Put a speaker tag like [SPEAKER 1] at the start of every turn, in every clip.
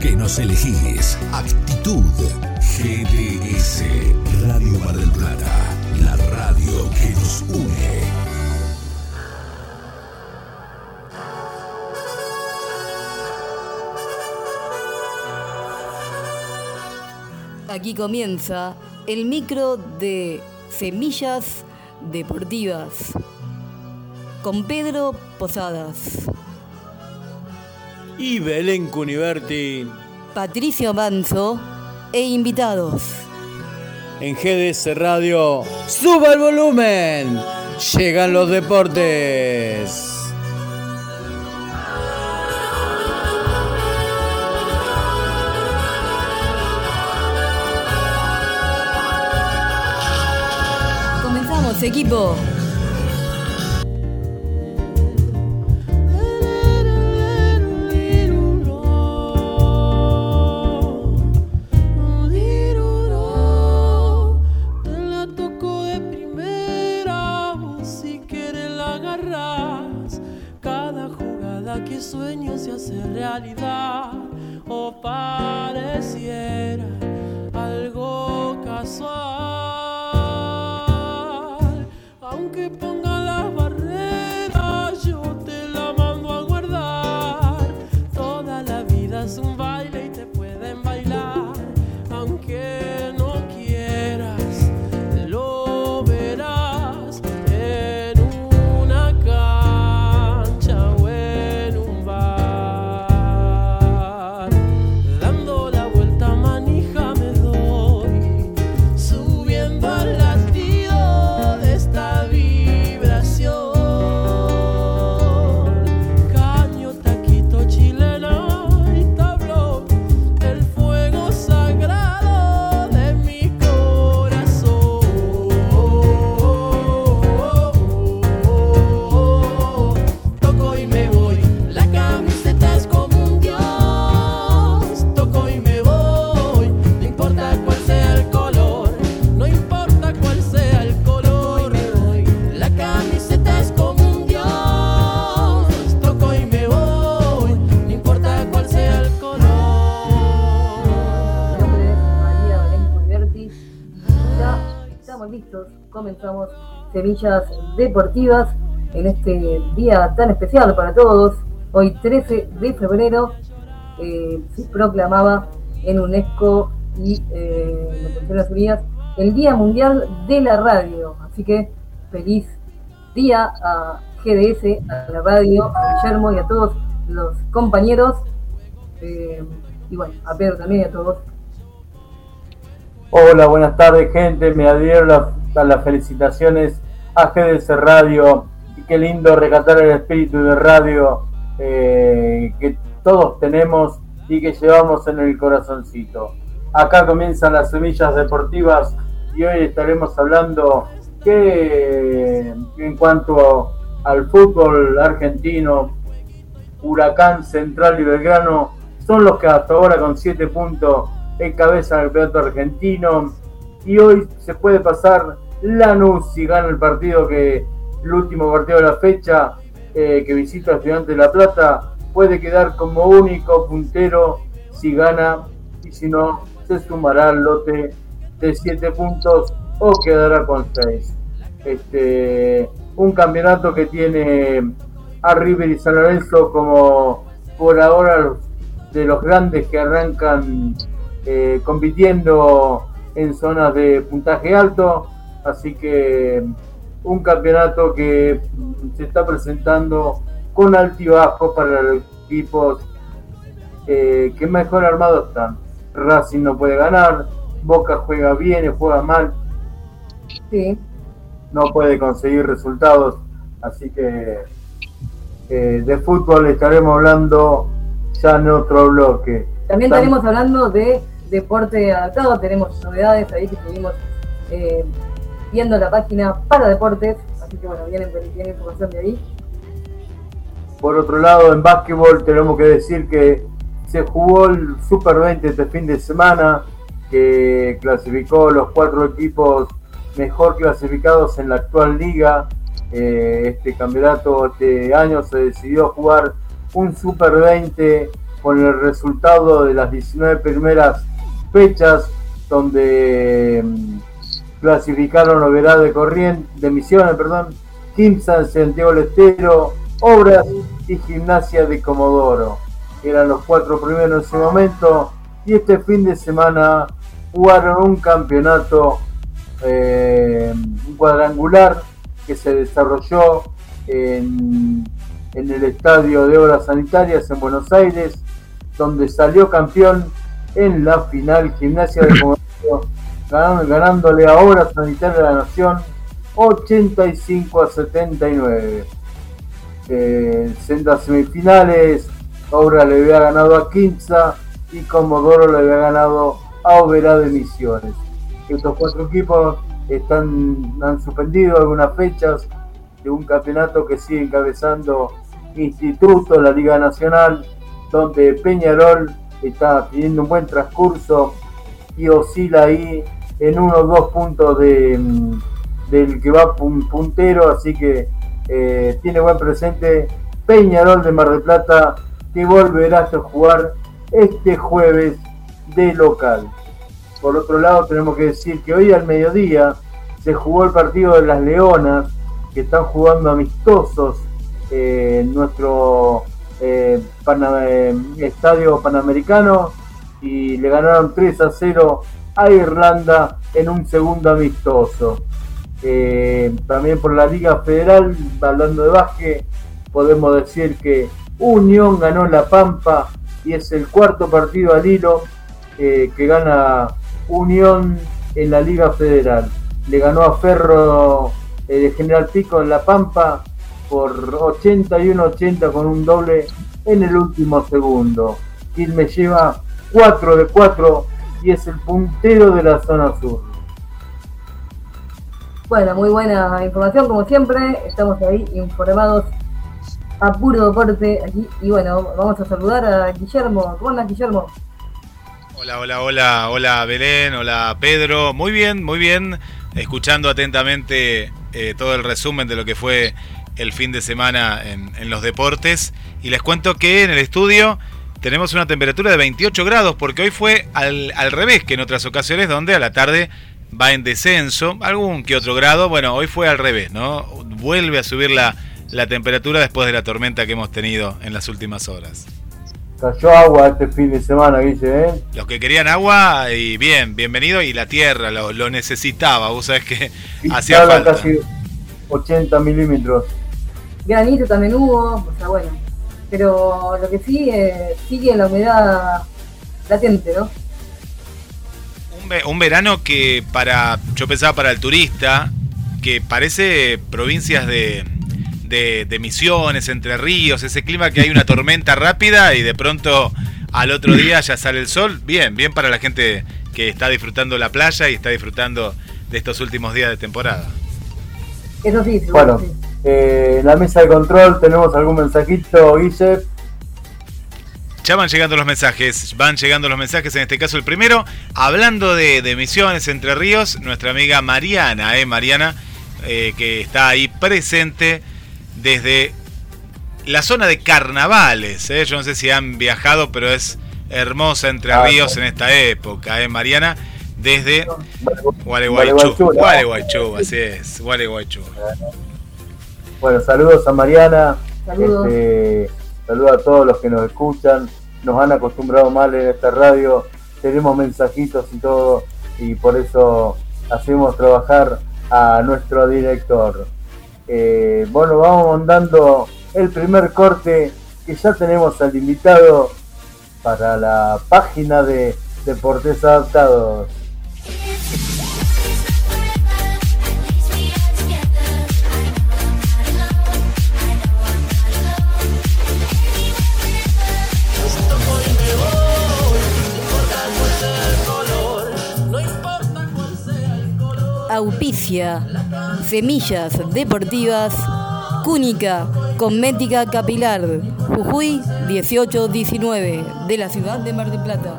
[SPEAKER 1] que nos elegís. Actitud GDS Radio Mar del Plata, la radio que nos une.
[SPEAKER 2] Aquí comienza el micro de Semillas Deportivas con Pedro Posadas
[SPEAKER 3] y Belén Cuniverti.
[SPEAKER 2] Patricio Manzo e invitados.
[SPEAKER 3] En GDS Radio, suba el volumen. Llegan los deportes.
[SPEAKER 2] Comenzamos, equipo. se realidad o pareciera.
[SPEAKER 4] Semillas Deportivas en este día tan especial para todos. Hoy 13 de febrero eh, se proclamaba en UNESCO y eh, en las Naciones Unidas el Día Mundial de la Radio. Así que feliz día a GDS, a la radio, a Guillermo y a todos los compañeros. Eh, y bueno, a Pedro también y a todos.
[SPEAKER 5] Hola, buenas tardes gente, me adhiero a las felicitaciones a GDS Radio y qué lindo recatar el espíritu de radio eh, que todos tenemos y que llevamos en el corazoncito. Acá comienzan las semillas deportivas y hoy estaremos hablando que en cuanto al fútbol argentino, Huracán, Central y Belgrano son los que hasta ahora con 7 puntos encabezan el campeonato argentino y hoy se puede pasar Lanús si gana el partido que el último partido de la fecha eh, que visita Estudiante de La Plata puede quedar como único puntero si gana y si no se sumará al lote de 7 puntos o quedará con 6. Este, un campeonato que tiene a River y San Lorenzo como por ahora de los grandes que arrancan eh, compitiendo en zonas de puntaje alto Así que un campeonato que se está presentando con altibajos para los equipos eh, que mejor armados están. Racing no puede ganar, Boca juega bien, juega mal. Sí. No puede conseguir resultados. Así que eh, de fútbol estaremos hablando ya en otro bloque.
[SPEAKER 4] También estaremos hablando de deporte adaptado, tenemos novedades ahí que estuvimos eh, viendo la página para deportes, así que bueno, vienen, viene información de ahí.
[SPEAKER 5] Por otro lado, en básquetbol tenemos que decir que se jugó el Super 20 este fin de semana, que clasificó los cuatro equipos mejor clasificados en la actual liga. Eh, este campeonato este año se decidió jugar un Super 20 con el resultado de las 19 primeras fechas donde mm, clasificaron Oberá de Corriente, de Misiones, perdón, Kimsa, Santiago del Estero, Obras y Gimnasia de Comodoro. Eran los cuatro primeros en ese momento y este fin de semana jugaron un campeonato, eh, un cuadrangular que se desarrolló en, en el Estadio de Obras Sanitarias en Buenos Aires, donde salió campeón en la final Gimnasia de Comodoro, ganándole a Obras Sanitarias de la Nación 85 a 79. Eh, en las semifinales, Obra le había ganado a Quinza y Comodoro le había ganado a Oberá de Misiones. Estos cuatro equipos están, han suspendido algunas fechas de un campeonato que sigue encabezando Instituto, la Liga Nacional, donde Peñarol está teniendo un buen transcurso y oscila ahí en uno o dos puntos de, mm, del que va puntero, así que eh, tiene buen presente Peñarol de Mar del Plata que volverá a jugar este jueves de local. Por otro lado, tenemos que decir que hoy al mediodía se jugó el partido de las Leonas, que están jugando amistosos eh, nuestro eh, eh, estadio panamericano y le ganaron 3 a 0 a Irlanda en un segundo amistoso. también por la Liga Federal, hablando de básquet, podemos decir que Unión ganó La Pampa y es el cuarto partido al hilo que gana Unión en la Liga Federal. Le ganó a Ferro de General Pico en La Pampa por 81-80 con un doble en el último segundo. me lleva 4 de 4 y es el puntero de la zona sur.
[SPEAKER 4] Bueno, muy buena información como siempre. Estamos ahí informados a puro deporte aquí. Y bueno, vamos a saludar a Guillermo. ¿Cómo andas, Guillermo?
[SPEAKER 6] Hola, hola, hola, hola Belén, hola Pedro. Muy bien, muy bien. Escuchando atentamente eh, todo el resumen de lo que fue el fin de semana en, los deportes. Y les cuento que en el estudio tenemos una temperatura de 28 grados, porque hoy fue al, al, revés que en otras ocasiones, donde a la tarde va en descenso, algún que otro grado. Bueno, hoy fue al revés, ¿no? Vuelve a subir la, la temperatura después de la tormenta que hemos tenido en las últimas horas.
[SPEAKER 5] Cayó agua este fin de semana, dice, ¿eh?
[SPEAKER 6] Los que querían agua, y bien, bienvenido, y la tierra lo, lo necesitaba, vos sabés que hacía falta.
[SPEAKER 5] casi 80 milímetros.
[SPEAKER 4] Granito también hubo, o sea, bueno. Pero lo que sí, eh, sigue la humedad latente, ¿no?
[SPEAKER 6] Un, un verano que para, yo pensaba para el turista, que parece provincias de, de, Misiones, Entre Ríos, ese clima que hay una tormenta rápida y de pronto al otro día ya sale el sol. Bien, bien para la gente que está disfrutando la playa y está disfrutando de estos últimos días de temporada.
[SPEAKER 4] Eso sí,
[SPEAKER 5] bueno, eh, la mesa de control tenemos algún mensajito, Guille.
[SPEAKER 6] Ya van llegando los mensajes, van llegando los mensajes, en este caso el primero, hablando de, de Misiones, Entre Ríos, nuestra amiga Mariana, eh, Mariana, eh, que está ahí presente desde la zona de carnavales. ¿eh? Yo no sé si han viajado, pero es hermosa Entre ah, Ríos en esta época, ¿eh, Mariana? Desde Gualeguaychú. Gualeguaychú, así es, Gualeguaychú.
[SPEAKER 5] Bueno, saludos a Mariana. Saludos. Este, saludos a todos los que nos escuchan. Nos han acostumbrado mal en esta radio. Tenemos mensajitos y todo. Y por eso hacemos trabajar a nuestro director. Eh, bueno, vamos mandando el primer corte que ya tenemos al invitado para la página de Deportes Adaptados.
[SPEAKER 2] Auspicia Semillas Deportivas Cúnica Cosmética Capilar Jujuy 1819 de la ciudad de Mar del Plata.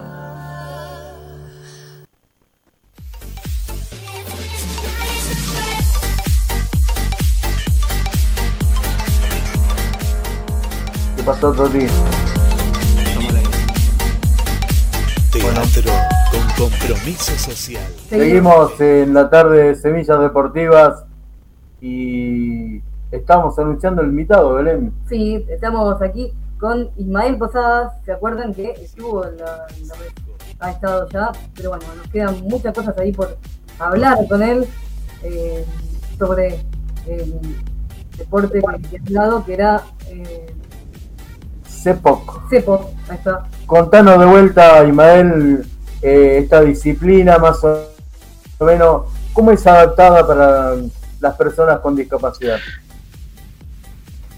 [SPEAKER 5] ¿Qué pasó, Toti?
[SPEAKER 1] Con compromiso social.
[SPEAKER 5] Seguimos en la tarde de Semillas Deportivas y estamos anunciando el invitado, Belén.
[SPEAKER 4] Sí, estamos aquí con Ismael Posadas. ¿Se acuerdan que estuvo en la, en la- ha estado ya? Pero bueno, nos quedan muchas cosas ahí por hablar con él eh, sobre el deporte que ha hablado, que era eh,
[SPEAKER 5] Cepoc.
[SPEAKER 4] Cepo. Ahí está.
[SPEAKER 5] Contanos de vuelta, Ismael, eh, esta disciplina más o menos, ¿cómo es adaptada para las personas con discapacidad?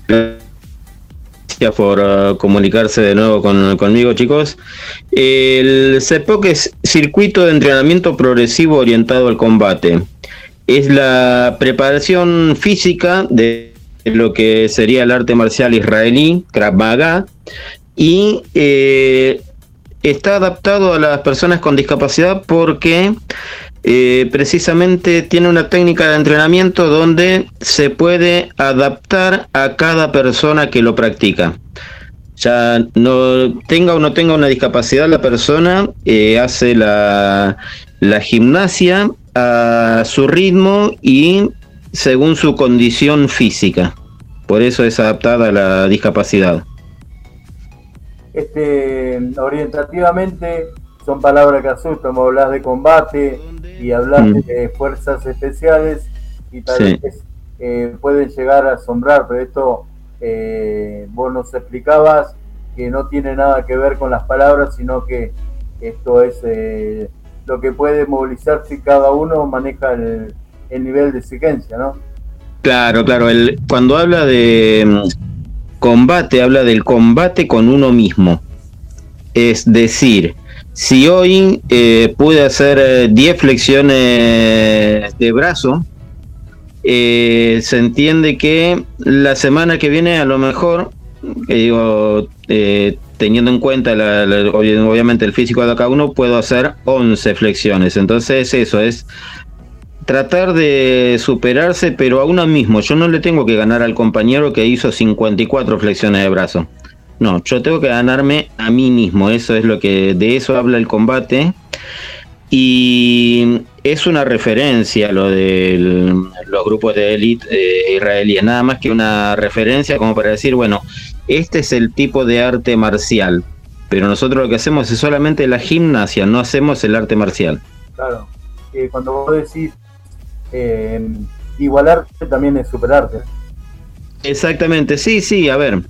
[SPEAKER 7] Gracias por uh, comunicarse de nuevo con- conmigo, chicos. El CEPOC es Circuito de Entrenamiento Progresivo Orientado al Combate. Es la preparación física de lo que sería el arte marcial israelí, Krav Maga, y eh, está adaptado a las personas con discapacidad porque eh, precisamente tiene una técnica de entrenamiento donde se puede adaptar a cada persona que lo practica. Ya no tenga o no tenga una discapacidad la persona, eh, hace la, la gimnasia a su ritmo y según su condición física. Por eso es adaptada a la discapacidad.
[SPEAKER 5] Este, orientativamente son palabras que asustan, vos hablas de combate y hablas
[SPEAKER 7] Mm.
[SPEAKER 5] de fuerzas especiales y tal
[SPEAKER 7] Sí.
[SPEAKER 5] vez eh, pueden llegar a asombrar, pero esto eh, vos nos explicabas que no tiene nada que ver con las palabras, sino que esto es eh, lo que puede movilizar si cada uno maneja el, el nivel de exigencia, ¿no?
[SPEAKER 7] Claro, claro. El, cuando habla de mm, combate, habla del combate con uno mismo. Es decir, si hoy eh, pude hacer eh, 10 flexiones de brazo, eh, se entiende que la semana que viene a lo mejor, que digo, eh, teniendo en cuenta obviamente el físico de cada uno, puedo hacer 11 flexiones. Entonces eso es tratar de superarse, pero a uno mismo. Yo no le tengo que ganar al compañero que hizo 54 flexiones de brazo. No, yo tengo que ganarme a mí mismo. Eso es lo que de eso habla el combate. Y es una referencia lo de los grupos de élite eh, israelíes, nada más que una referencia como para decir, bueno, este es el tipo de arte marcial, pero nosotros lo que hacemos es solamente la gimnasia, no hacemos el arte marcial.
[SPEAKER 5] Claro. Eh, cuando vos decís eh, igualarte también es superarte.
[SPEAKER 7] Exactamente, sí, sí, a ver,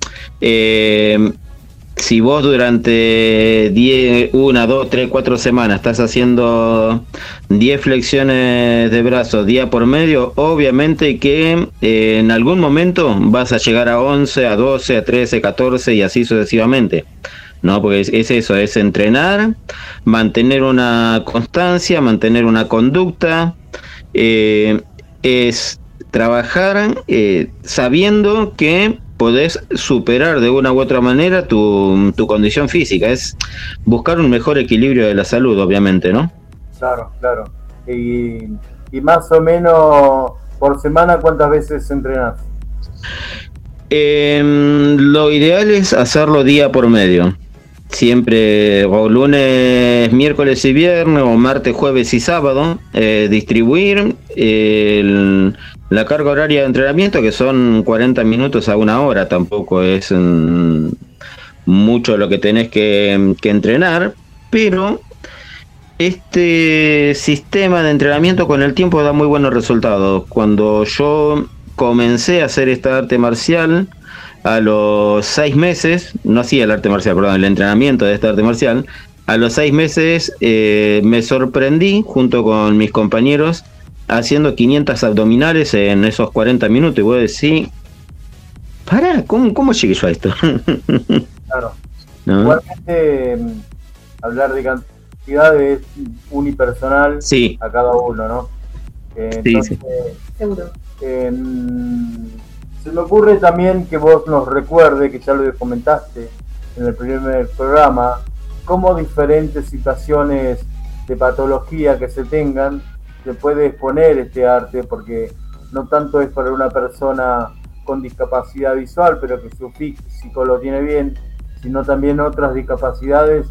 [SPEAKER 7] eh, si vos durante 10, 1, 2, 3, 4 semanas estás haciendo 10 flexiones de brazos día por medio, obviamente que eh, en algún momento vas a llegar a 11, a 12, a 13, 14 y así sucesivamente. No, porque es, es eso, es entrenar, mantener una constancia, mantener una conducta, eh, es trabajar eh, sabiendo que podés superar de una u otra manera tu, tu condición física. Es buscar un mejor equilibrio de la salud, obviamente, ¿no?
[SPEAKER 5] Claro, claro. Y, y más o menos por semana, ¿cuántas veces entrenás?
[SPEAKER 7] Eh, lo ideal es hacerlo día por medio. Siempre, o lunes, miércoles y viernes, o martes, jueves y sábado, eh, distribuir la carga horaria de entrenamiento, que son 40 minutos a una hora, tampoco es mm, mucho lo que tenés que, que entrenar, pero este sistema de entrenamiento con el tiempo da muy buenos resultados. Cuando yo comencé a hacer esta arte marcial, a los seis meses, no hacía el arte marcial, perdón, el entrenamiento de esta arte marcial, a los seis meses eh, me sorprendí junto con mis compañeros haciendo 500 abdominales en esos 40 minutos y voy a decir, para, ¿cómo, ¿cómo llegué yo a esto?
[SPEAKER 5] Claro.
[SPEAKER 7] ¿No?
[SPEAKER 5] Igualmente, hablar de cantidad es unipersonal
[SPEAKER 7] Sí,
[SPEAKER 5] a cada uno, ¿no? entonces, Seguro. Em, se me ocurre también que vos nos recuerde, que ya lo comentaste en el primer programa, cómo diferentes situaciones de patología que se tengan se puede exponer este arte, porque no tanto es para una persona con discapacidad visual, pero que su físico lo tiene bien, sino también otras discapacidades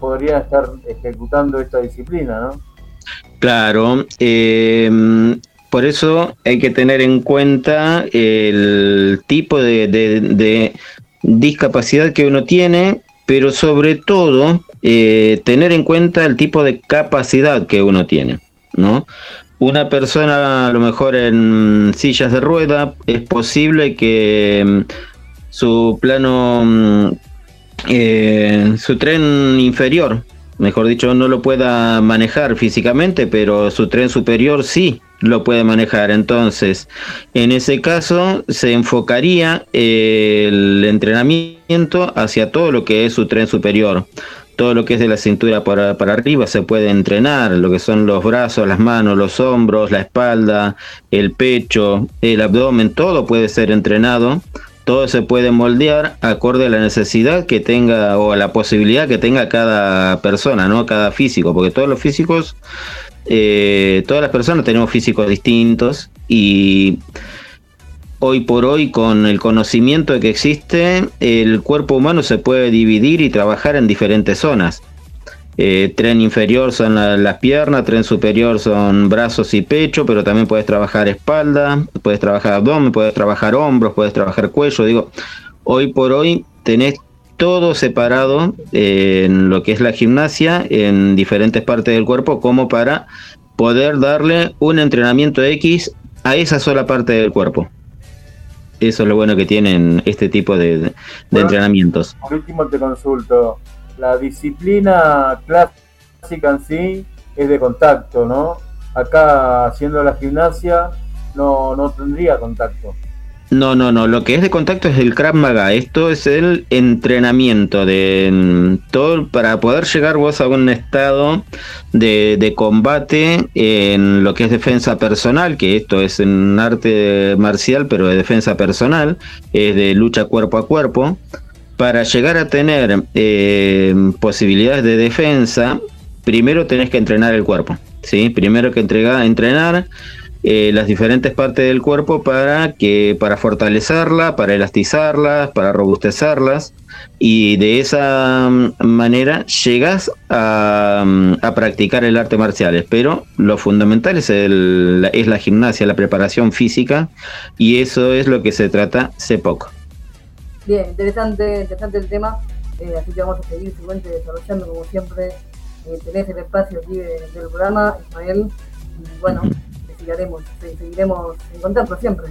[SPEAKER 5] podrían estar ejecutando esta disciplina, ¿no?
[SPEAKER 7] Claro, em, por eso hay que tener en cuenta el tipo de, discapacidad que uno tiene, pero sobre todo eh, tener en cuenta el tipo de capacidad que uno tiene, ¿no? Una persona a lo mejor en sillas de rueda es posible que em, su plano, mm, eh, su tren inferior mejor dicho, no lo pueda manejar físicamente, pero su tren superior sí lo puede manejar. Entonces, en ese caso, se enfocaría el entrenamiento hacia todo lo que es su tren superior. Todo lo que es de la cintura para, para arriba se puede entrenar, lo que son los brazos, las manos, los hombros, la espalda, el pecho, el abdomen, todo puede ser entrenado todo se puede moldear acorde a la necesidad que tenga o a la posibilidad que tenga cada persona, ¿no? Cada físico, porque todos los físicos, eh, todas las personas tenemos físicos distintos y hoy por hoy con el conocimiento que existe, el cuerpo humano se puede dividir y trabajar en diferentes zonas. Eh, tren inferior son las piernas, tren superior son brazos y pecho, pero también puedes trabajar espalda, puedes trabajar abdomen, puedes trabajar hombros, puedes trabajar cuello. Digo, hoy por hoy tenés todo separado en lo que es la gimnasia en diferentes partes del cuerpo como para poder darle un entrenamiento X a esa sola parte del cuerpo. Eso es lo bueno que tienen este tipo de, entrenamientos.
[SPEAKER 5] Por último te consulto, la disciplina clásica en sí es de contacto, ¿no? Acá haciendo la gimnasia no, no tendría contacto.
[SPEAKER 7] No, no, no. Lo que es de contacto es el Krav Maga. Esto es el entrenamiento de todo para poder llegar vos a un estado de, combate en lo que es defensa personal, que esto es en arte marcial, pero de defensa personal, es de lucha cuerpo a cuerpo para llegar a tener eh, posibilidades de defensa, primero tenés que entrenar el cuerpo. ¿sí? Primero que entregar, entrenar eh, las diferentes partes del cuerpo para, que, para fortalecerla, para elastizarlas, para robustecerlas. Y de esa mm, manera llegas a, mm, a practicar el arte marcial. Pero lo fundamental es, el, es la gimnasia, la preparación física. Y eso es lo que se trata hace poco.
[SPEAKER 4] Bien, interesante, interesante el tema. Eh, así que vamos a seguir seguramente desarrollando como siempre. Eh, tenés el espacio aquí del programa, Ismael. Y bueno, seguiremos, seguiremos en contacto siempre.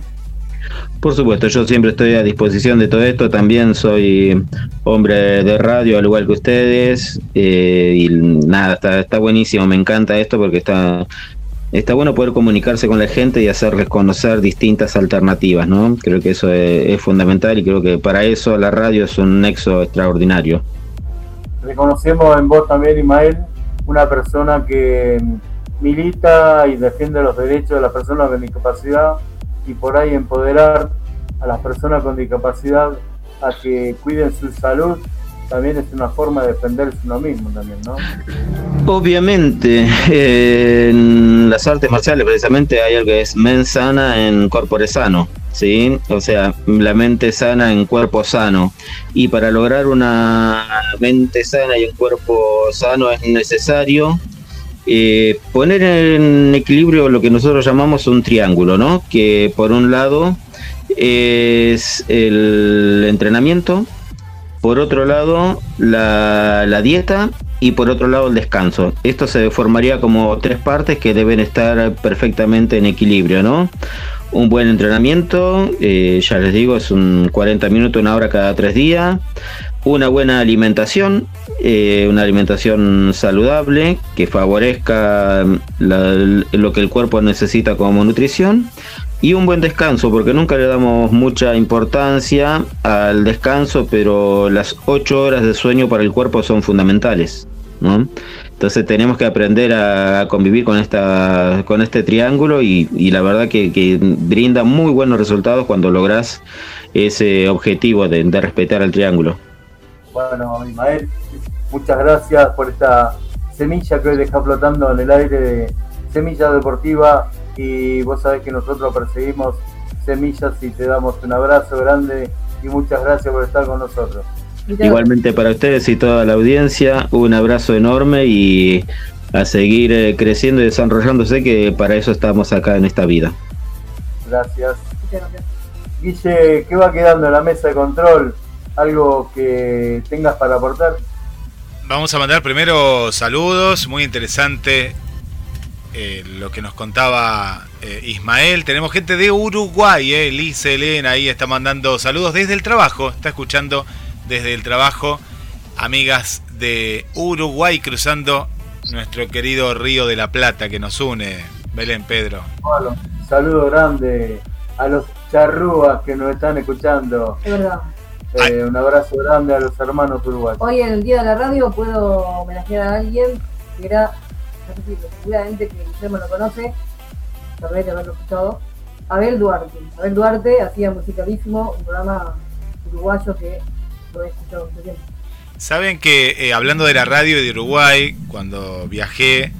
[SPEAKER 7] Por supuesto, yo siempre estoy a disposición de todo esto. También soy hombre de radio, al igual que ustedes. Eh, y nada, está, está buenísimo. Me encanta esto porque está está bueno poder comunicarse con la gente y hacerles conocer distintas alternativas, ¿no? Creo que eso es, fundamental y creo que para eso la radio es un nexo extraordinario.
[SPEAKER 5] Reconocemos en vos también, Ismael, una persona que milita y defiende los derechos de las personas con discapacidad y por ahí empoderar a las personas con discapacidad a que cuiden su salud también es una forma de defenderse uno mismo también, ¿no?
[SPEAKER 7] Obviamente, en las artes marciales precisamente hay algo que es men sana en corpore sano, ¿sí? O sea, la mente sana en cuerpo sano. Y para lograr una mente sana y un cuerpo sano es necesario eh, poner en equilibrio lo que nosotros llamamos un triángulo, ¿no? Que por un lado es el entrenamiento, por otro lado la, dieta y por otro lado el descanso. Esto se formaría como tres partes que deben estar perfectamente en equilibrio, ¿no? Un buen entrenamiento, eh, ya les digo, es un 40 minutos, una hora cada tres días. Una buena alimentación, eh, una alimentación saludable que favorezca lo que el cuerpo necesita como nutrición y un buen descanso, porque nunca le damos mucha importancia al descanso, pero las 8 horas de sueño para el cuerpo son fundamentales. ¿no? Entonces tenemos que aprender a convivir con esta con este triángulo y, la verdad que, brinda muy buenos resultados cuando logras ese objetivo de, respetar el triángulo.
[SPEAKER 5] Bueno, Ismael, muchas gracias por esta semilla que hoy deja flotando en el aire de Semilla Deportiva y vos sabés que nosotros perseguimos semillas y te damos un abrazo grande y muchas gracias por estar con nosotros.
[SPEAKER 7] Igualmente para ustedes y toda la audiencia, un abrazo enorme y a seguir eh, creciendo y desarrollándose, que para eso estamos acá en esta vida.
[SPEAKER 5] Gracias. Guille, ¿qué va quedando en la mesa de control? ¿Algo que tengas para aportar?
[SPEAKER 6] Vamos a mandar primero saludos, muy interesante eh, lo que nos contaba eh, Ismael. Tenemos gente de Uruguay, eh, Liz Elena ahí está mandando saludos desde el trabajo, está escuchando desde el trabajo, amigas de Uruguay cruzando nuestro querido Río de la Plata que nos une, Belén Pedro.
[SPEAKER 5] Bueno, saludo grande a los charrúas que nos están escuchando.
[SPEAKER 4] Es verdad.
[SPEAKER 5] Eh, un abrazo grande a los hermanos uruguayos.
[SPEAKER 4] Hoy en el Día de la Radio puedo homenajear a alguien que era, seguramente que Guillermo lo conoce, tal que haberlo escuchado, Abel Duarte. Abel Duarte hacía musicalísimo, un programa uruguayo que
[SPEAKER 6] Saben que eh, hablando de la radio de Uruguay, cuando viajé,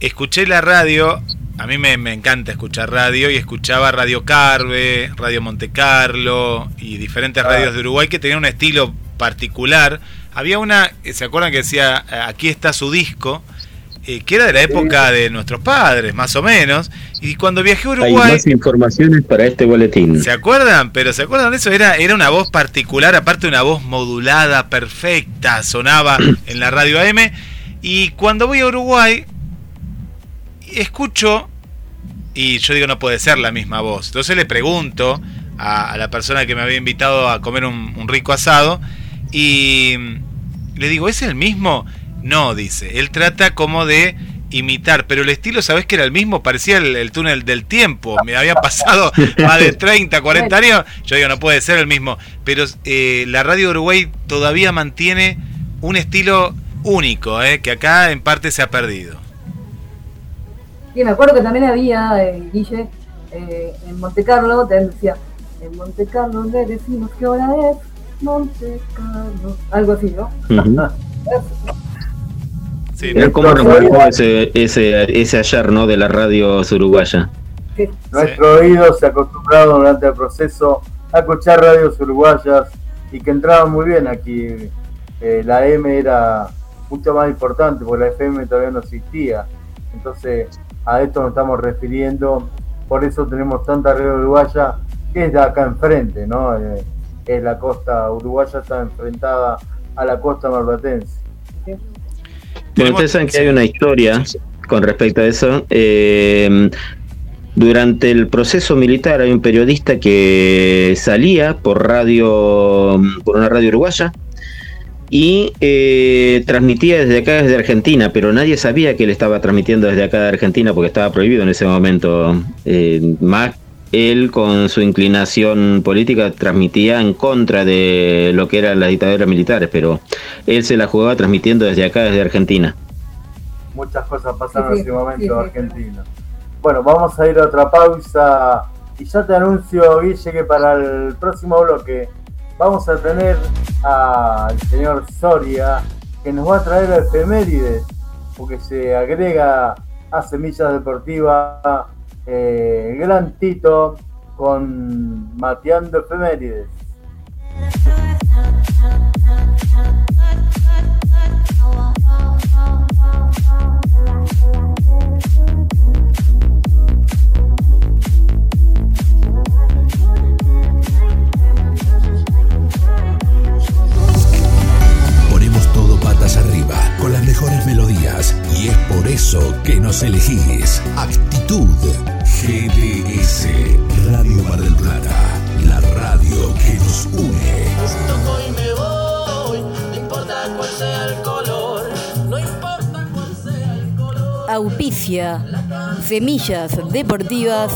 [SPEAKER 6] escuché la radio, a mí me, encanta escuchar radio, y escuchaba Radio Carve, Radio Monte Carlo y diferentes ah. radios de Uruguay que tenían un estilo particular. Había una, ¿se acuerdan que decía, aquí está su disco? Eh, que era de la época de nuestros padres, más o menos. Y cuando viajé a Uruguay.
[SPEAKER 7] Hay más informaciones para este boletín.
[SPEAKER 6] ¿Se acuerdan? Pero ¿se acuerdan de eso? Era, era una voz particular, aparte una voz modulada, perfecta, sonaba en la radio AM. Y cuando voy a Uruguay, escucho. Y yo digo, no puede ser la misma voz. Entonces le pregunto a, la persona que me había invitado a comer un, un rico asado. Y le digo, ¿es el mismo? No, dice. Él trata como de imitar, pero el estilo, ¿sabes que era el mismo? Parecía el, túnel del tiempo. Me había pasado más de 30, 40 años. Yo digo, no puede ser el mismo. Pero eh, la radio Uruguay todavía mantiene un estilo único, eh, que acá en parte se ha perdido.
[SPEAKER 4] Sí, me acuerdo que también había, eh, Guille, eh, en Monte Carlo, te decía, en Monte Carlo le decimos que ahora es Monte Carlo. Algo así, ¿no?
[SPEAKER 7] Sí, cómo nos ese, ese, ese ayer ¿no? de la radio uruguaya.
[SPEAKER 5] Nuestro oído se ha acostumbrado durante el proceso a escuchar radios uruguayas y que entraban muy bien aquí. Eh, la M era mucho más importante porque la FM todavía no existía. Entonces a esto nos estamos refiriendo. Por eso tenemos tanta radio uruguaya que es de acá enfrente, ¿no? Eh, es la costa uruguaya está enfrentada a la costa marplatense.
[SPEAKER 7] Bueno, ustedes saben que hay una historia con respecto a eso. Eh, durante el proceso militar hay un periodista que salía por radio, por una radio uruguaya y eh, transmitía desde acá, desde Argentina, pero nadie sabía que él estaba transmitiendo desde acá de Argentina porque estaba prohibido en ese momento. Eh, más él con su inclinación política transmitía en contra de lo que eran las dictaduras militares, pero él se la jugaba transmitiendo desde acá, desde Argentina.
[SPEAKER 5] Muchas cosas pasaron en ese momento Argentina. Bueno, vamos a ir a otra pausa y ya te anuncio, Guille, que para el próximo bloque vamos a tener al señor Soria que nos va a traer a efemérides, porque se agrega a Semillas Deportivas eh, gran Tito con Mateando Efemérides.
[SPEAKER 1] Eso que nos elegís. Actitud GDS, Radio Mar del Plata, la radio que nos une.
[SPEAKER 8] y me voy, no importa cuál sea el color, no importa cuál sea el color.
[SPEAKER 2] Auspicia, Semillas Deportivas,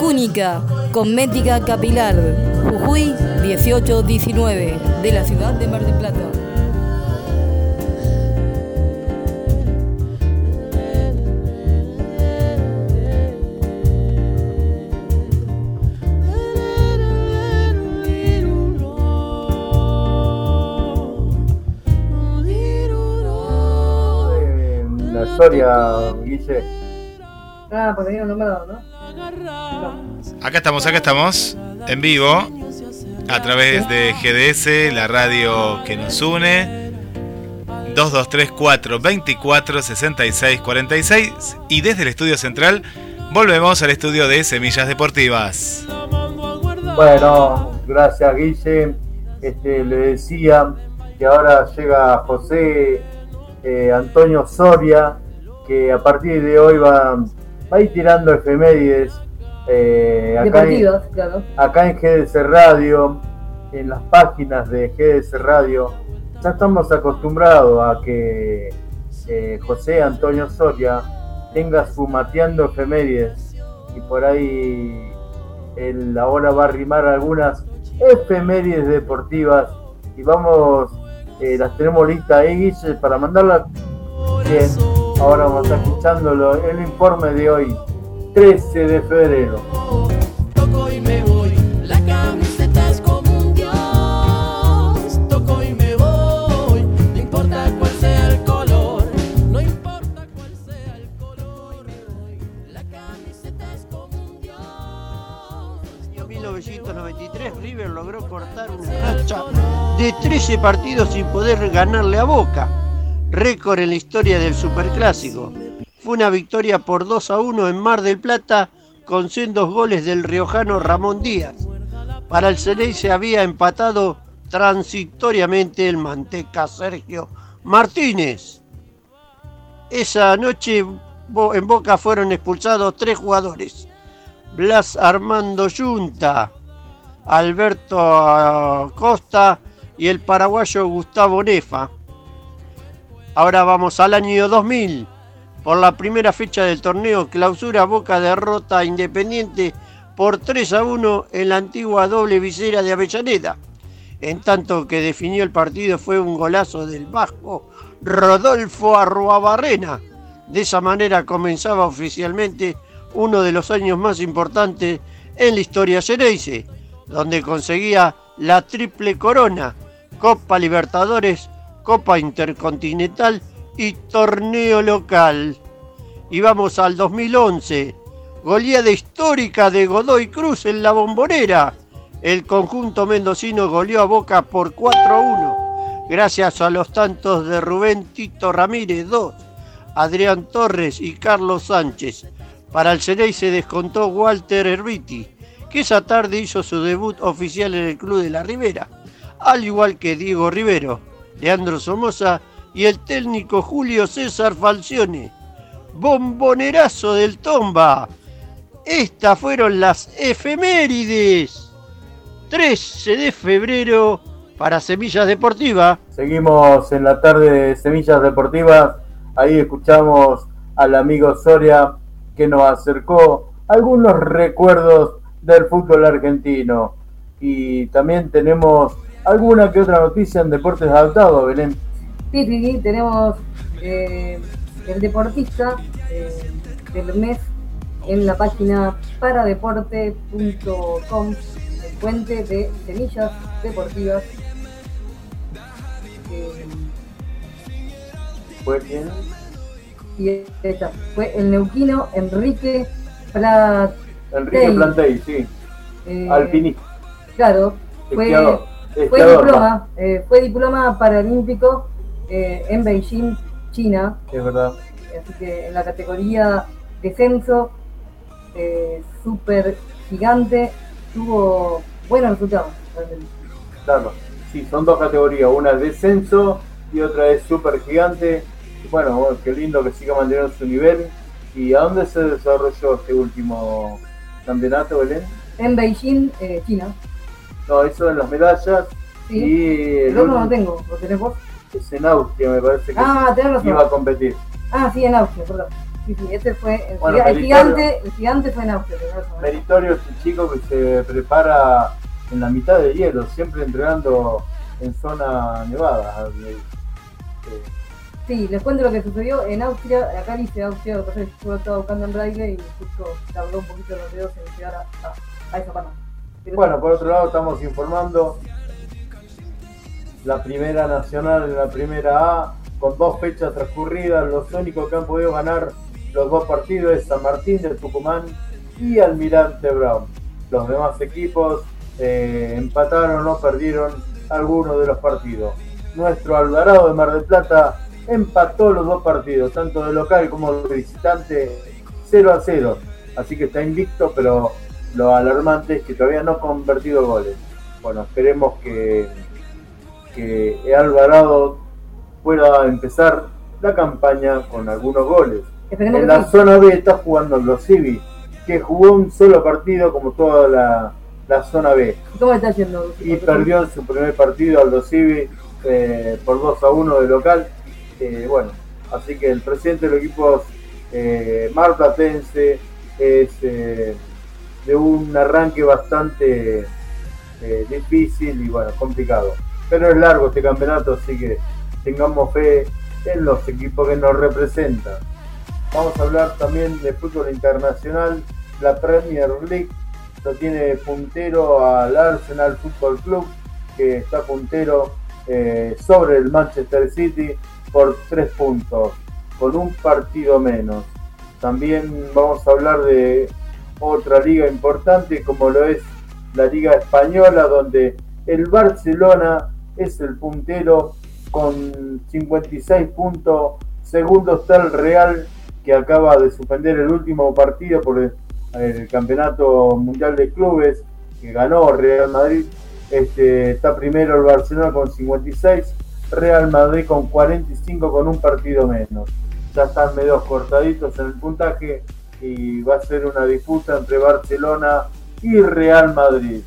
[SPEAKER 2] Cúnica, Cosmética Capilar, Jujuy 1819, de la ciudad de Mar del Plata.
[SPEAKER 5] Soria, Guille.
[SPEAKER 4] Ah, porque había nombrado, ¿no?
[SPEAKER 6] Acá estamos, acá estamos, en vivo, a través de GDS, la radio que nos une. 2234 24 66 46 y desde el estudio central volvemos al estudio de Semillas Deportivas.
[SPEAKER 5] Bueno, gracias Guille. Este, le decía que ahora llega José eh, Antonio Soria, que a partir de hoy va, va a ir tirando efemérides. eh, acá, en,
[SPEAKER 4] claro.
[SPEAKER 5] acá en GDS Radio, en las páginas de GDS Radio, ya estamos acostumbrados a que eh, José Antonio Soria tenga su mateando efemérides y por ahí él ahora va a arrimar algunas efemérides deportivas y vamos, eh, las tenemos listas ahí Guille, para mandarlas. Bien, ahora vamos a estar escuchándolo, el informe de hoy, 13 de febrero.
[SPEAKER 8] Toco y me voy, la camiseta es como un dios. Toco y me voy, no importa cuál sea el color, no importa cuál sea el color. La camiseta es como un dios.
[SPEAKER 9] año 1993 River logró cortar una racha de 13 partidos sin poder ganarle a Boca, récord en la historia del Superclásico. Fue una victoria por 2 a 1 en Mar del Plata con sendos goles del riojano Ramón Díaz. Para el Ceney se había empatado transitoriamente el manteca Sergio Martínez. Esa noche en Boca fueron expulsados tres jugadores. Blas Armando Yunta, Alberto Costa y el paraguayo Gustavo Nefa. Ahora vamos al año 2000. Por la primera fecha del torneo clausura Boca derrota Independiente por 3 a 1 en la antigua doble visera de Avellaneda. En tanto que definió el partido fue un golazo del vasco Rodolfo Arruabarrena. De esa manera comenzaba oficialmente uno de los años más importantes en la historia Xeneize, donde conseguía la triple corona, Copa Libertadores, Copa Intercontinental y torneo local. Y vamos al 2011, goleada histórica de Godoy Cruz en la bombonera. El conjunto mendocino goleó a Boca por 4 a 1, gracias a los tantos de Rubén Tito Ramírez 2, Adrián Torres y Carlos Sánchez. Para el Ceney se descontó Walter Herbiti, que esa tarde hizo su debut oficial en el Club de la Ribera, al igual que Diego Rivero, Leandro Somoza y el técnico Julio César Falcione. Bombonerazo del Tomba. Estas fueron las efemérides. 13 de febrero para Semillas Deportiva.
[SPEAKER 5] Seguimos en la tarde de Semillas Deportivas. Ahí escuchamos al amigo Soria que nos acercó algunos recuerdos del fútbol argentino. Y también tenemos alguna que otra noticia en deportes adaptados, Belén.
[SPEAKER 4] Sí, sí, sí, tenemos eh, el deportista eh, del mes en la página paradeporte.com, el fuente de semillas deportivas. Eh,
[SPEAKER 5] ¿Fue quién?
[SPEAKER 4] y esta fue el neuquino Enrique Plat.
[SPEAKER 5] Enrique sí. Alpinista.
[SPEAKER 4] Claro, fue. Fue diploma, eh, fue diploma paralímpico eh, en Beijing, China.
[SPEAKER 5] Es verdad.
[SPEAKER 4] Así que en la categoría descenso, eh, súper gigante, tuvo buenos resultados.
[SPEAKER 5] Claro. Sí, son dos categorías. Una es descenso y otra es super gigante. Bueno, bueno, qué lindo que siga manteniendo su nivel. ¿Y a dónde se desarrolló este último campeonato, Belén?
[SPEAKER 4] En Beijing, eh, China.
[SPEAKER 5] No, eso en las medallas.
[SPEAKER 4] Sí.
[SPEAKER 5] Y
[SPEAKER 4] El
[SPEAKER 5] el
[SPEAKER 4] otro no tengo, ¿lo tenés vos?
[SPEAKER 5] es en Austria, me parece que
[SPEAKER 4] Ah, razón.
[SPEAKER 5] iba a competir.
[SPEAKER 4] Ah, sí, en Austria, perdón. Sí, sí, este fue el,
[SPEAKER 5] Bueno,
[SPEAKER 4] el gigante, el gigante fue en Austria, razón.
[SPEAKER 5] Meritorio este chico que se prepara en la mitad de hielo, siempre entrenando en zona nevada.
[SPEAKER 4] Sí, les cuento lo que sucedió en Austria, acá dice Austria, lo que pasa es que yo lo estaba buscando en braille y justo tardó un poquito los dedos en llegar a, a, a esa parte. Pero
[SPEAKER 5] Bueno, por otro lado estamos informando la primera nacional en la primera A con dos fechas transcurridas, los únicos que han podido ganar los dos partidos es San Martín de Tucumán y Almirante Brown. Los demás equipos eh, empataron o perdieron algunos de los partidos. Nuestro Alvarado de Mar del Plata empató los dos partidos, tanto de local como de visitante, 0 a 0. Así que está invicto, pero lo alarmante es que todavía no ha convertido goles. Bueno, esperemos que, que Alvarado pueda empezar la campaña con algunos goles.
[SPEAKER 4] Esperemos
[SPEAKER 5] En la
[SPEAKER 4] sí.
[SPEAKER 5] zona B está jugando los Civi, que jugó un solo partido como toda la, la zona B.
[SPEAKER 4] ¿Cómo está yendo?
[SPEAKER 5] Y perdió su primer partido al los Civi eh, por 2 a 1 de local. Eh, bueno, así que el presidente del equipo eh, marplatense es eh, de un arranque bastante eh, difícil y bueno, complicado. Pero es largo este campeonato, así que tengamos fe en los equipos que nos representan. Vamos a hablar también de fútbol internacional. La Premier League lo tiene puntero al Arsenal Football Club, que está puntero eh, sobre el Manchester City por tres puntos, con un partido menos. También vamos a hablar de otra liga importante como lo es la Liga Española, donde el Barcelona es el puntero con 56 puntos. Segundo está el Real, que acaba de suspender el último partido por el, Campeonato Mundial de Clubes, que ganó Real Madrid. Este, está primero el Barcelona con 56, Real Madrid con 45 con un partido menos. Ya están medio cortaditos en el puntaje y va a ser una disputa entre Barcelona y Real Madrid.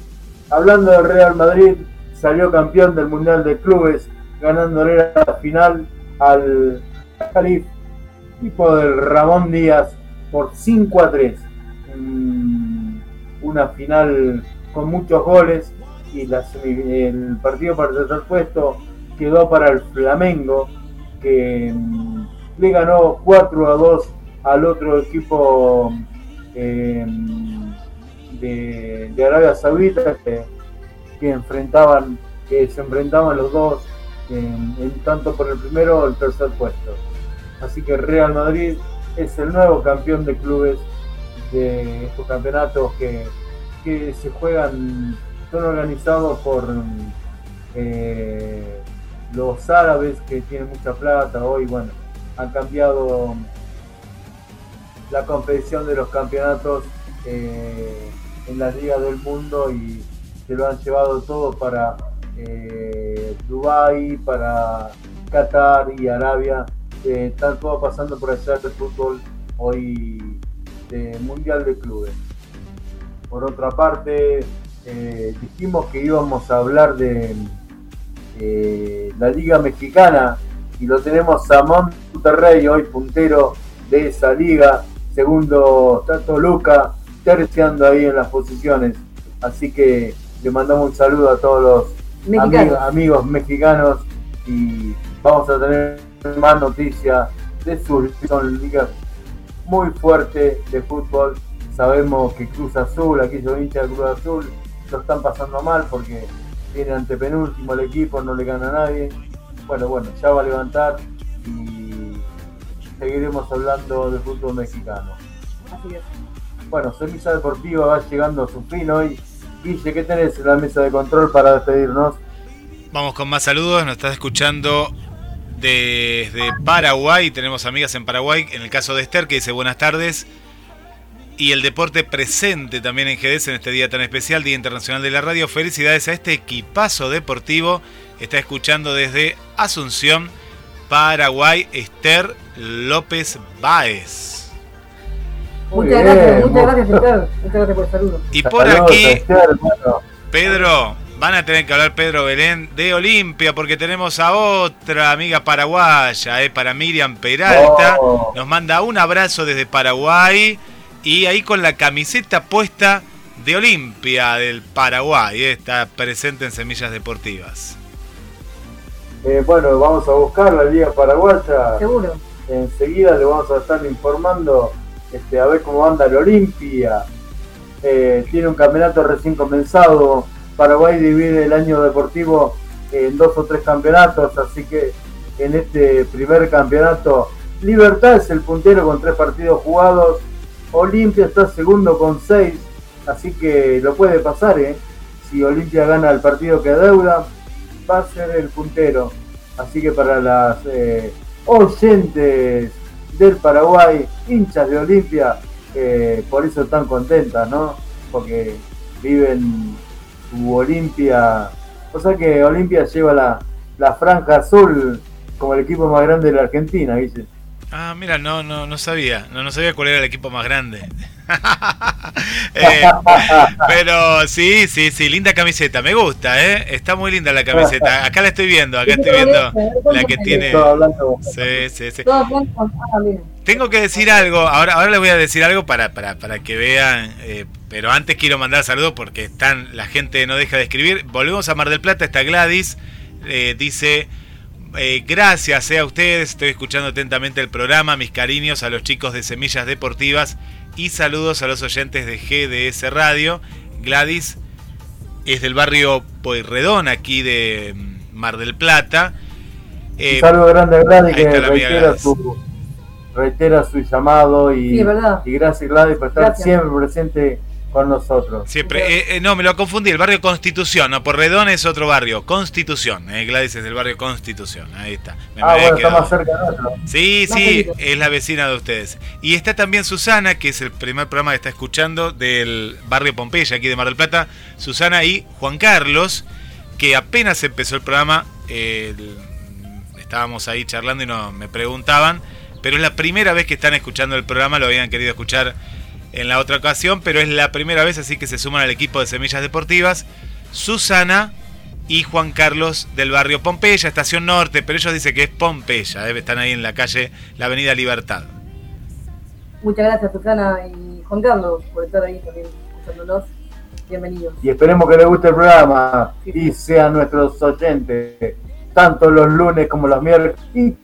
[SPEAKER 5] Hablando de Real Madrid, salió campeón del Mundial de Clubes, ganándole la final al Calif, equipo del Ramón Díaz, por 5 a 3. Mm, Una final con muchos goles y la el partido para el tercer puesto quedó para el Flamengo, que mm, le ganó 4 a 2 al otro equipo eh, de, Arabia Saudita que, se enfrentaban los dos en tanto por el primero o el tercer puesto. Así que Real Madrid es el nuevo campeón de clubes de estos campeonatos que, que se juegan son organizados por eh, los árabes que tienen mucha plata. Hoy bueno han cambiado la competición de los campeonatos eh, en las ligas del mundo y se lo han llevado todo para eh, Dubái, para Qatar y Arabia. Eh, están todo pasando por allá del fútbol hoy de Mundial de Clubes. Por otra parte, eh, dijimos que íbamos a hablar de eh, la Liga Mexicana y lo tenemos a Monterrey hoy puntero de esa liga. Segundo está Toluca, terciando ahí en las posiciones. Así que le mandamos un saludo a todos los
[SPEAKER 4] Mexicanos.
[SPEAKER 5] amigos, amigos mexicanos y vamos a tener más noticias de sus son ligas muy fuertes de fútbol. Sabemos que Cruz Azul, aquí yo hincha de Cruz Azul, lo están pasando mal porque tiene antepenúltimo el equipo, no le gana a nadie. Bueno, bueno, ya va a levantar y seguiremos hablando de fútbol mexicano.
[SPEAKER 4] Así es.
[SPEAKER 5] Bueno, Semilla Deportiva va llegando a su fin hoy. Guille, ¿qué tenés en la mesa de control para despedirnos?
[SPEAKER 6] Vamos con más saludos. Nos está escuchando desde Paraguay. Tenemos amigas en Paraguay. En el caso de Esther, que dice buenas tardes. Y el deporte presente también en GDS en este día tan especial, Día Internacional de la Radio. Felicidades a este equipazo deportivo. Está escuchando desde Asunción, Paraguay, Esther López Báez.
[SPEAKER 4] Muchas gracias, muchas gracias, Esther. Muchas gracias por el saludo.
[SPEAKER 6] Y por
[SPEAKER 5] Saludos,
[SPEAKER 6] aquí,
[SPEAKER 5] Esther.
[SPEAKER 6] Pedro, van a tener que hablar Pedro Belén de Olimpia porque tenemos a otra amiga paraguaya, eh, para Miriam Peralta.
[SPEAKER 5] Oh.
[SPEAKER 6] Nos manda un abrazo desde Paraguay y ahí con la camiseta puesta de Olimpia del Paraguay. eh, está presente en Semillas Deportivas.
[SPEAKER 5] Eh, bueno, vamos a buscar la Liga Paraguaya.
[SPEAKER 4] Seguro.
[SPEAKER 5] Enseguida le vamos a estar informando este, a ver cómo anda el Olimpia. Eh, tiene un campeonato recién comenzado. Paraguay divide el año deportivo en dos o tres campeonatos, así que en este primer campeonato. Libertad es el puntero con tres partidos jugados. Olimpia está segundo con seis, así que lo puede pasar, ¿eh? Si Olimpia gana el partido que deuda, va a ser el puntero. Así que para las eh, oyentes del Paraguay, hinchas de Olimpia, eh, por eso están contentas, ¿no? Porque viven su Olimpia. O sea que Olimpia lleva la, la franja azul como el equipo más grande de la Argentina, dice.
[SPEAKER 6] Ah, mira, no, no, no sabía. No, no sabía cuál era el equipo más grande. Eh, pero sí, sí, sí, linda camiseta. Me gusta, ¿eh? Está muy linda la camiseta. Acá la estoy viendo, acá estoy viendo la que tiene. Sí, sí, sí. Tengo que decir algo, ahora, ahora les voy a decir algo para, para, para que vean, eh, pero antes quiero mandar saludos porque están, la gente no deja de escribir. Volvemos a Mar del Plata, está Gladys, eh, dice, eh, gracias a ustedes, estoy escuchando atentamente el programa, mis cariños a los chicos de Semillas Deportivas y saludos a los oyentes de GDS Radio. Gladys es del barrio Poirredón, aquí de mm, Mar del Plata.
[SPEAKER 5] Un saludo grande a Gladys que reitera su, reitera su llamado y,
[SPEAKER 4] Sí,
[SPEAKER 5] gracias Gladys por estar
[SPEAKER 4] Gracias.
[SPEAKER 5] siempre presente con nosotros.
[SPEAKER 6] Siempre, eh, eh, no, me lo confundí, el barrio Constitución, no, Porredón es otro barrio, Constitución, eh, Gladys es del barrio Constitución, ahí está. Me- me
[SPEAKER 5] Ah,
[SPEAKER 6] había
[SPEAKER 5] bueno, cerca de.
[SPEAKER 6] Sí, sí, es la vecina de ustedes. Y está también Susana, que es el primer programa que está escuchando del barrio Pompeya, aquí de Mar del Plata. Susana y Juan Carlos, que apenas empezó el programa, el- estábamos ahí charlando y no, me preguntaban, pero es la primera vez que están escuchando el programa, lo habían querido escuchar en la otra ocasión, pero es la primera vez, así que se suman al equipo de Semillas Deportivas. Susana y Juan Carlos del barrio Pompeya, Estación Norte, pero ellos dicen que es Pompeya, eh, están ahí en la calle, la Avenida Libertad.
[SPEAKER 4] Muchas gracias Susana y Juan Carlos por estar ahí también escuchándonos. Bienvenidos.
[SPEAKER 5] Y esperemos que les guste el programa y sean nuestros oyentes, tanto los lunes como los miércoles y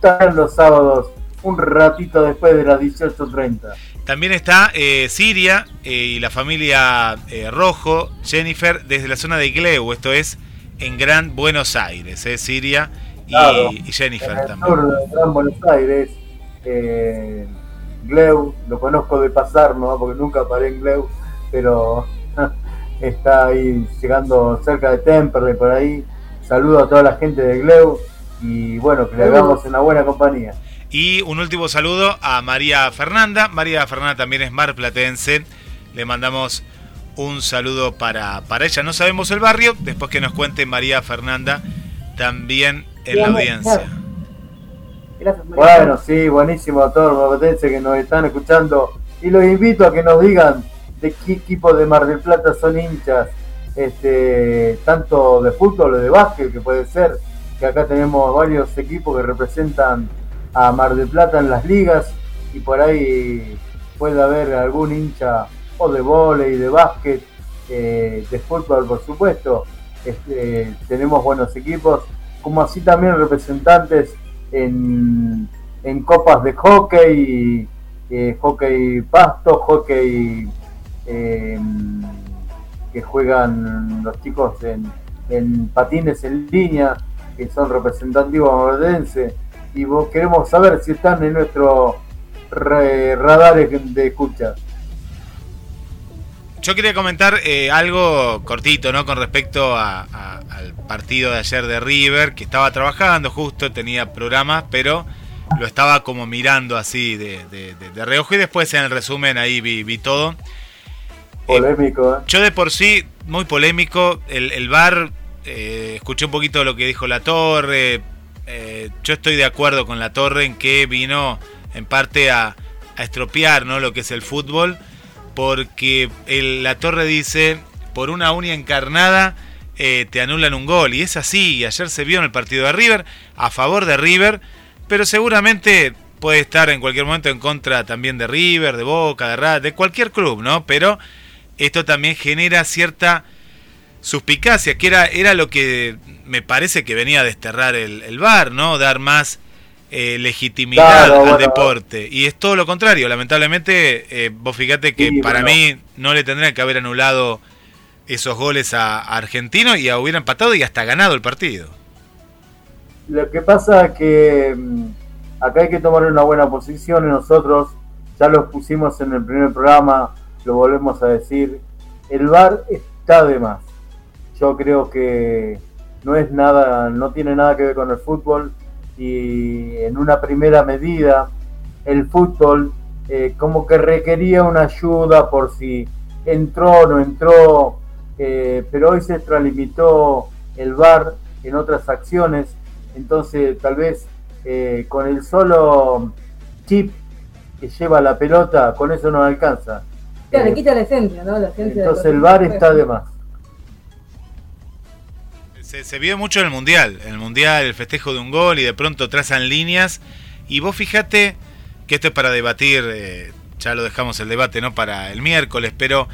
[SPEAKER 5] también los sábados, un ratito después de las 18.30.
[SPEAKER 6] También está eh, Siria eh, y la familia eh, Rojo, Jennifer, desde la zona de Gleu, esto es en Gran Buenos Aires, eh, Siria y,
[SPEAKER 5] Claro.
[SPEAKER 6] y Jennifer
[SPEAKER 5] en el
[SPEAKER 6] también.
[SPEAKER 5] sur de Gran Buenos Aires, Gleu, lo conozco de pasar, ¿no? porque nunca paré en Gleu, pero está ahí llegando cerca de Temperley por ahí. Saludo a toda la gente de Gleu y bueno, que le hagamos una buena compañía.
[SPEAKER 6] Y un último saludo a María Fernanda. María Fernanda también es marplatense. Le mandamos un saludo para, para ella. No sabemos el barrio, después que nos cuente María Fernanda también en la audiencia.
[SPEAKER 4] Gracias, María.
[SPEAKER 5] Bueno, sí, buenísimo a todos los mapatenses que nos están escuchando y los invito a que nos digan de qué equipo de Mar del Plata son hinchas, este, tanto de fútbol o de básquet que puede ser, que acá tenemos varios equipos que representan a Mar del Plata en las ligas y por ahí puede haber algún hincha o de vóley, de básquet, eh, de fútbol por supuesto. Este, tenemos buenos equipos, como así también representantes en, en copas de hockey, eh, hockey pasto, hockey eh, que juegan los chicos en, en patines en línea, que son representativos maverdenses, y vos queremos saber si están en nuestro re- radar de escucha.
[SPEAKER 6] Yo quería comentar eh, algo cortito, ¿no? Con respecto a- a- al partido de ayer de River, que estaba trabajando justo, tenía programas, pero lo estaba como mirando así de, de- de- de reojo y después en el resumen ahí vi, vi todo.
[SPEAKER 5] Polémico, ¿eh?
[SPEAKER 6] Yo de por sí, muy polémico, el, el VAR, eh, escuché un poquito lo que dijo La Torre, eh, yo estoy de acuerdo con La Torre en que vino en parte a, estropear ¿no? lo que es el fútbol, porque La Torre dice, por una uña encarnada eh, te anulan un gol, y es así, y ayer se vio en el partido de River, a favor de River, pero seguramente puede estar en cualquier momento en contra también de River, de Boca, de Ra- de cualquier club, ¿no? Pero esto también genera cierta suspicacia, que era, era lo que me parece que venía a desterrar el, el VAR, ¿no? Dar más eh, legitimidad
[SPEAKER 5] Claro,
[SPEAKER 6] al
[SPEAKER 5] bueno.
[SPEAKER 6] deporte. Y es todo lo contrario, lamentablemente, eh, vos fíjate que
[SPEAKER 5] Sí,
[SPEAKER 6] para
[SPEAKER 5] bueno.
[SPEAKER 6] mí no le tendrían que haber anulado esos goles a, a Argentino y a- hubiera empatado y hasta ganado el partido.
[SPEAKER 5] lo que pasa es que mm, acá hay que tomar una buena posición y nosotros ya lo pusimos en el primer programa, lo volvemos a decir, el VAR está de más. Yo creo que no es nada, no tiene nada que ver con el fútbol y en una primera medida el fútbol eh, como que requería una ayuda por si entró o no entró, eh, pero hoy se extralimitó el VAR en otras acciones, entonces tal vez eh, con el solo chip que lleva la pelota, con eso no alcanza.
[SPEAKER 4] Claro, le quita la esencia, ¿no? La esencia de
[SPEAKER 5] entonces el VAR está de más.
[SPEAKER 6] Se, vio mucho en el Mundial. En el Mundial, el festejo de un gol y de pronto trazan líneas. Y vos fíjate que esto es para debatir, eh, ya lo dejamos el debate, ¿no? Para el miércoles, pero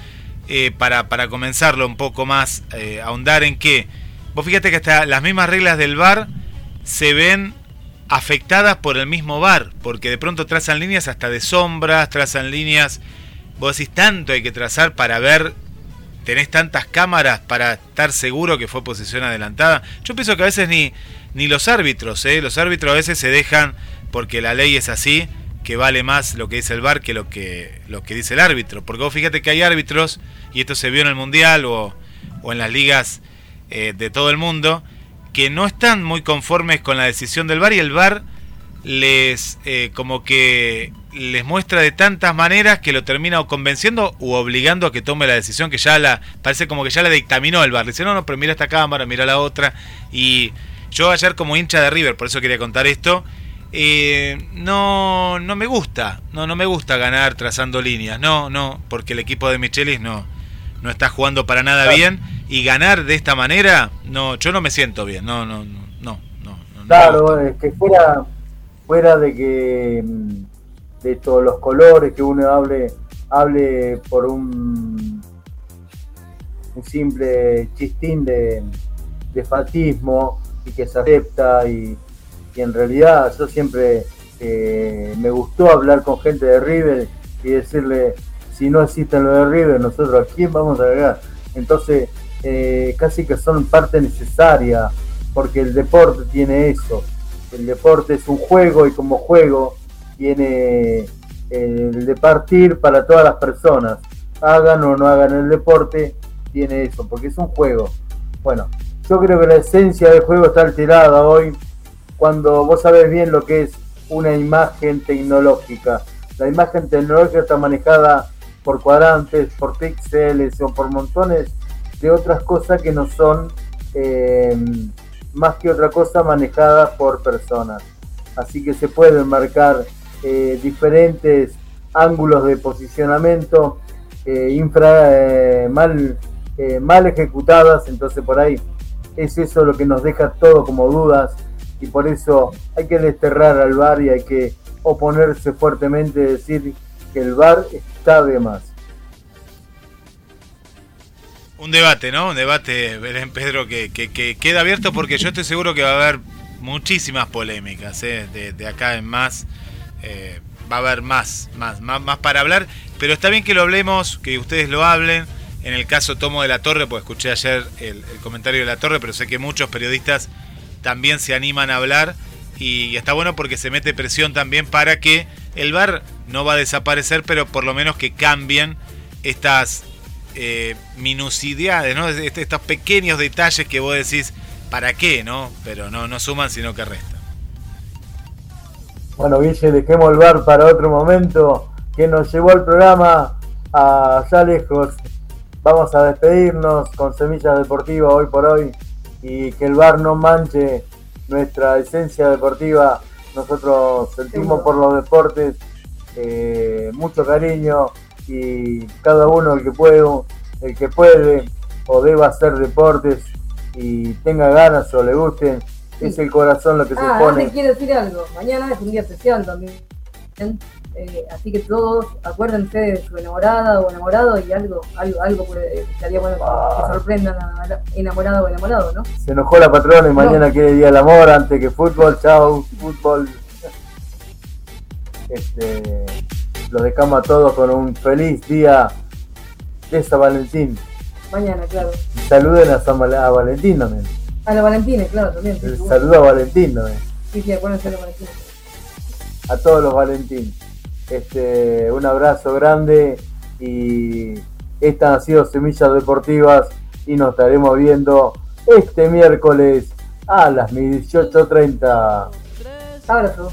[SPEAKER 6] eh, para, para comenzarlo un poco más, eh, ahondar en que, vos fíjate que hasta las mismas reglas del VAR se ven afectadas por el mismo VAR, porque de pronto trazan líneas hasta de sombras, trazan líneas, vos decís tanto hay que trazar para ver tenés tantas cámaras para estar seguro que fue posición adelantada. Yo pienso que a veces ni, ni los árbitros, ¿eh? los árbitros a veces se dejan, porque la ley es así, que vale más lo que dice el VAR que lo que, que dice el árbitro. Porque vos fíjate que hay árbitros, y esto se vio en el Mundial o, o en las ligas eh, de todo el mundo, que no están muy conformes con la decisión del VAR y el VAR les eh, como que les muestra de tantas maneras que lo termina o convenciendo u obligando a que tome la decisión que ya la parece como que ya la dictaminó el bar. Le dice, no, no, pero mira esta cámara, mira la otra. Y yo ayer como hincha de River, por eso quería contar esto, eh, no, no me gusta, no, no me gusta ganar trazando líneas, no, no, porque el equipo de Michelis no, no está jugando para nada
[SPEAKER 5] Claro.
[SPEAKER 6] bien y ganar de esta manera, no, yo no me siento bien, no, no, no, no, no,
[SPEAKER 5] Claro, es que fuera, fuera de que mm, de todos los colores que uno hable, hable por un, un simple chistín de, de fatismo y que se acepta y, y en realidad yo siempre eh, me gustó hablar con gente de River y decirle si no existen lo de River nosotros a quién vamos a agregar entonces eh, casi que son parte necesaria porque el deporte tiene eso. El deporte es un juego y como juego tiene eh, el de partir para todas las personas hagan o no hagan el deporte tiene eso porque es un juego bueno yo creo que la esencia del juego está alterada hoy cuando vos sabés bien lo que es una imagen tecnológica. La imagen tecnológica está manejada por cuadrantes, por píxeles o por montones de otras cosas que no son eh, más que otra cosa manejadas por personas. Así que se pueden marcar eh, diferentes ángulos de posicionamiento eh, infra, eh, mal, eh, mal ejecutadas, entonces por ahí es eso lo que nos deja todo como dudas y por eso hay que desterrar al VAR y hay que oponerse fuertemente, decir que el VAR está de más.
[SPEAKER 6] Un debate, ¿no? Un debate, Belén Pedro, que, que- que queda abierto porque yo estoy seguro que va a haber muchísimas polémicas, de, de acá en más. Eh, va a haber más, más, más, para hablar. Pero está bien que lo hablemos, que ustedes lo hablen. En el caso Tomo de la Torre, pues escuché ayer el, comentario de la Torre, pero sé que muchos periodistas también se animan a hablar. Y está bueno porque se mete presión también para que el VAR no va a desaparecer, pero por lo menos que cambien estas eh, ¿no? Est- estos pequeños detalles que vos decís, ¿para qué? no Pero no, no suman, sino que restan.
[SPEAKER 5] Bueno, Guille, dejemos el VAR para otro momento que nos llevó el programa allá lejos. Vamos a despedirnos con Semillas Deportivas hoy por hoy y que el VAR no manche nuestra esencia deportiva. Nosotros sentimos por los deportes eh, mucho cariño y cada uno el que puede, el que puede o deba hacer deportes y tenga ganas o le gusten, es el corazón lo que se
[SPEAKER 4] Ah,
[SPEAKER 5] pone.
[SPEAKER 4] antes quiero decir algo. Mañana es un día especial también. Eh, así que todos acuérdense de su enamorada o enamorado y algo, algo, algo puede, estaría bueno que, que sorprendan a la enamorada o enamorado, ¿no?
[SPEAKER 5] Se enojó la patrona y mañana quiere Día del Amor antes que fútbol. Chao, fútbol. Este, los dejamos a todos con un feliz día de San Valentín.
[SPEAKER 4] Mañana, claro.
[SPEAKER 5] Saluden a San Val- a Valentín también.
[SPEAKER 2] A los Valentines, claro, también. sí,
[SPEAKER 5] saludo a Valentín, ¿no?
[SPEAKER 2] Sí, sí, acuérdense de los Valentines.
[SPEAKER 5] a todos los Valentín. Este, un abrazo grande y estas han sido Semillas Deportivas y nos estaremos viendo este miércoles a las 18.30.
[SPEAKER 2] Abrazo.